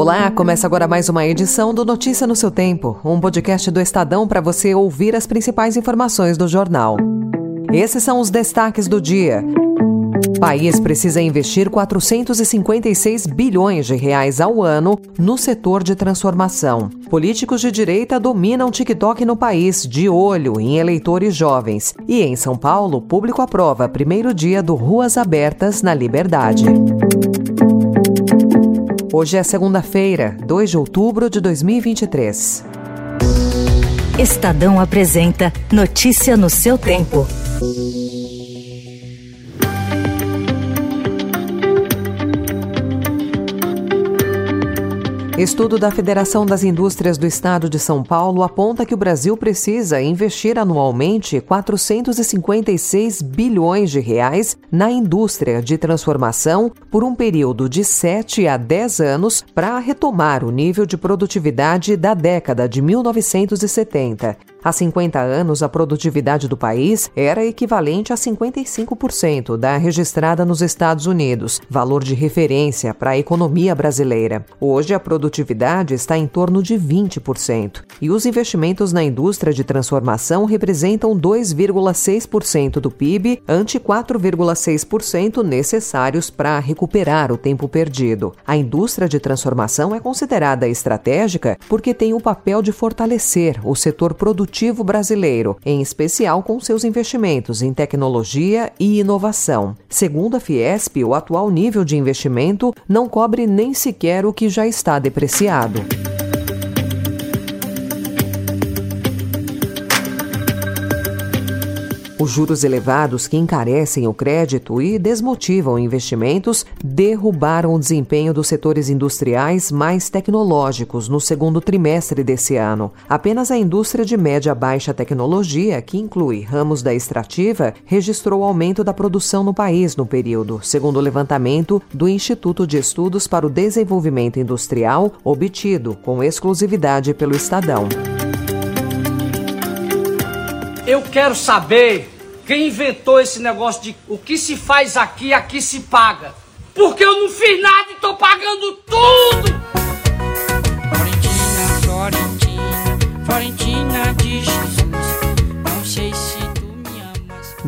Olá, começa agora mais uma edição do Notícia no seu Tempo, um podcast do Estadão para você ouvir as principais informações do jornal. Esses são os destaques do dia. País precisa investir 456 bilhões de reais ao ano no setor de transformação. Políticos de direita dominam TikTok no país, de olho em eleitores jovens. E em São Paulo, público aprova primeiro dia do Ruas Abertas na Liberdade. Hoje é segunda-feira, 2 de outubro de 2023. Estadão apresenta Notícia no seu tempo. Estudo da Federação das Indústrias do Estado de São Paulo aponta que o Brasil precisa investir anualmente 456 bilhões de reais na indústria de transformação por um período de 7 a 10 anos para retomar o nível de produtividade da década de 1970. Há 50 anos, a produtividade do país era equivalente a 55% da registrada nos Estados Unidos, valor de referência para a economia brasileira. Hoje, a produtividade está em torno de 20%, e os investimentos na indústria de transformação representam 2,6% do PIB, ante 4,6% necessários para recuperar o tempo perdido. A indústria de transformação é considerada estratégica porque tem o papel de fortalecer o setor produtivo produtivo brasileiro, em especial com seus investimentos em tecnologia e inovação. Segundo a Fiesp, o atual nível de investimento não cobre nem sequer o que já está depreciado. Os juros elevados que encarecem o crédito e desmotivam investimentos derrubaram o desempenho dos setores industriais mais tecnológicos no segundo trimestre desse ano. Apenas a indústria de média baixa tecnologia, que inclui ramos da extrativa, registrou aumento da produção no país no período, segundo o levantamento do Instituto de Estudos para o Desenvolvimento Industrial, obtido com exclusividade pelo Estadão. Eu quero saber quem inventou esse negócio de o que se faz aqui, aqui se paga. Porque eu não fiz nada e tô pagando tudo!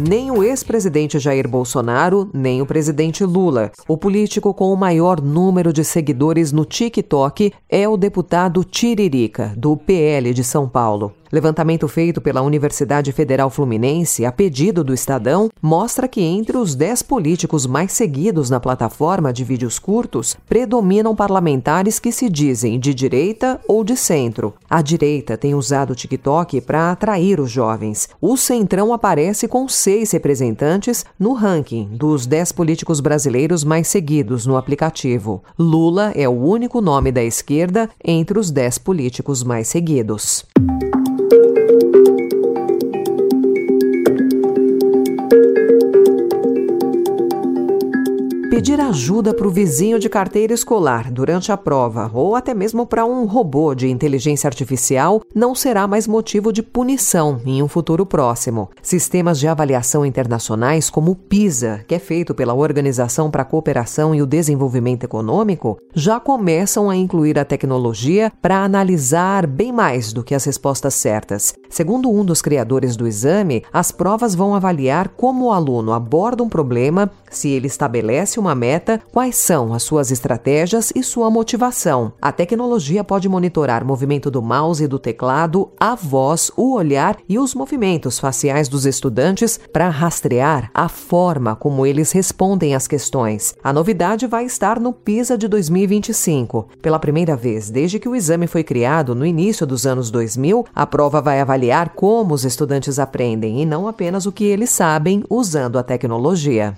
Nem o ex-presidente Jair Bolsonaro, nem o presidente Lula. O político com o maior número de seguidores no TikTok é o deputado Tiririca, do PL de São Paulo. Levantamento feito pela Universidade Federal Fluminense, a pedido do Estadão, mostra que entre os 10 políticos mais seguidos na plataforma de vídeos curtos, predominam parlamentares que se dizem de direita ou de centro. A direita tem usado o TikTok para atrair os jovens. O Centrão aparece com seis representantes no ranking dos 10 políticos brasileiros mais seguidos no aplicativo. Lula é o único nome da esquerda entre os 10 políticos mais seguidos. Pedir ajuda para o vizinho de carteira escolar durante a prova ou até mesmo para um robô de inteligência artificial não será mais motivo de punição em um futuro próximo. Sistemas de avaliação internacionais como o PISA, que é feito pela Organização para a Cooperação e o Desenvolvimento Econômico, já começam a incluir a tecnologia para analisar bem mais do que as respostas certas. Segundo um dos criadores do exame, as provas vão avaliar como o aluno aborda um problema, se ele estabelece uma meta, quais são as suas estratégias e sua motivação. A tecnologia pode monitorar o movimento do mouse e do teclado, a voz, o olhar e os movimentos faciais dos estudantes para rastrear a forma como eles respondem às questões. A novidade vai estar no PISA de 2025. Pela primeira vez desde que o exame foi criado no início dos anos 2000, a prova vai avaliar como os estudantes aprendem e não apenas o que eles sabem usando a tecnologia.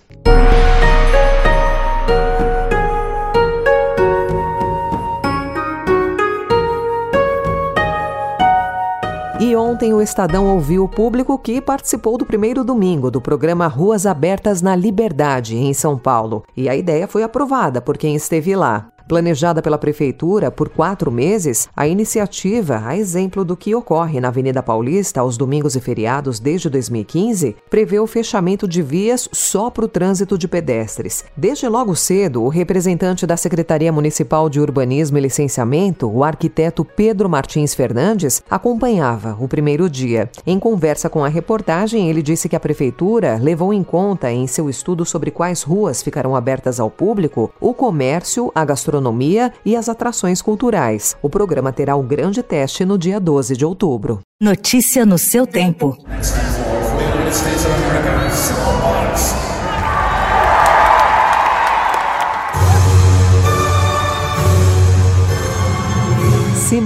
E ontem o Estadão ouviu o público que participou do primeiro domingo do programa Ruas Abertas na Liberdade, em São Paulo. E a ideia foi aprovada por quem esteve lá. Planejada pela Prefeitura por quatro meses, a iniciativa, a exemplo do que ocorre na Avenida Paulista aos domingos e feriados desde 2015, prevê o fechamento de vias só para o trânsito de pedestres. Desde logo cedo, o representante da Secretaria Municipal de Urbanismo e Licenciamento, o arquiteto Pedro Martins Fernandes, acompanhava o primeiro dia. Em conversa com a reportagem, ele disse que a Prefeitura levou em conta, em seu estudo sobre quais ruas ficarão abertas ao público, o comércio, a gastronomia e as atrações culturais. O programa terá o grande teste no dia 12 de outubro. Notícia no seu tempo.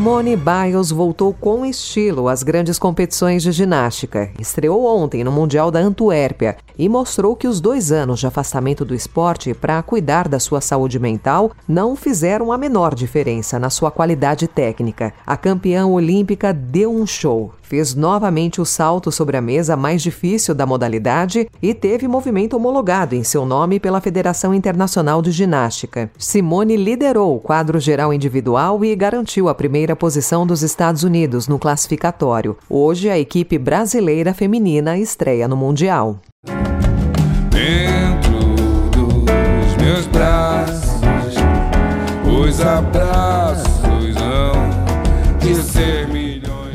Simone Biles voltou com estilo às grandes competições de ginástica. Estreou ontem no Mundial da Antuérpia e mostrou que os dois anos de afastamento do esporte para cuidar da sua saúde mental não fizeram a menor diferença na sua qualidade técnica. A campeã olímpica deu um show, fez novamente o salto sobre a mesa mais difícil da modalidade e teve movimento homologado em seu nome pela Federação Internacional de Ginástica. Simone liderou o quadro geral individual e garantiu a primeira posição dos Estados Unidos no classificatório. Hoje, a equipe brasileira feminina estreia no Mundial.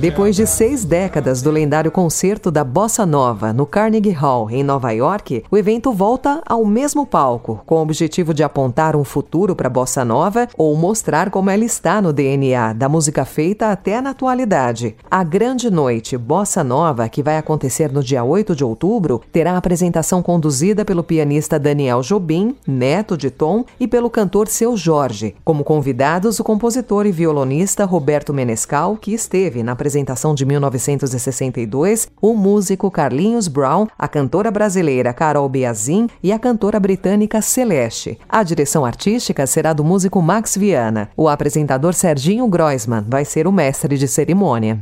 Depois de seis décadas do lendário concerto da Bossa Nova no Carnegie Hall, em Nova York, o evento volta ao mesmo palco, com o objetivo de apontar um futuro para a Bossa Nova ou mostrar como ela está no DNA da música feita até na atualidade. A Grande Noite Bossa Nova, que vai acontecer no dia 8 de outubro, terá a apresentação conduzida pelo pianista Daniel Jobim, neto de Tom, e pelo cantor Seu Jorge. Como convidados, o compositor e violonista Roberto Menescal, que esteve na apresentação apresentação de 1962, o músico Carlinhos Brown, a cantora brasileira Carol Beazin e a cantora britânica Celeste. A direção artística será do músico Max Viana. O apresentador Serginho Groisman vai ser o mestre de cerimônia.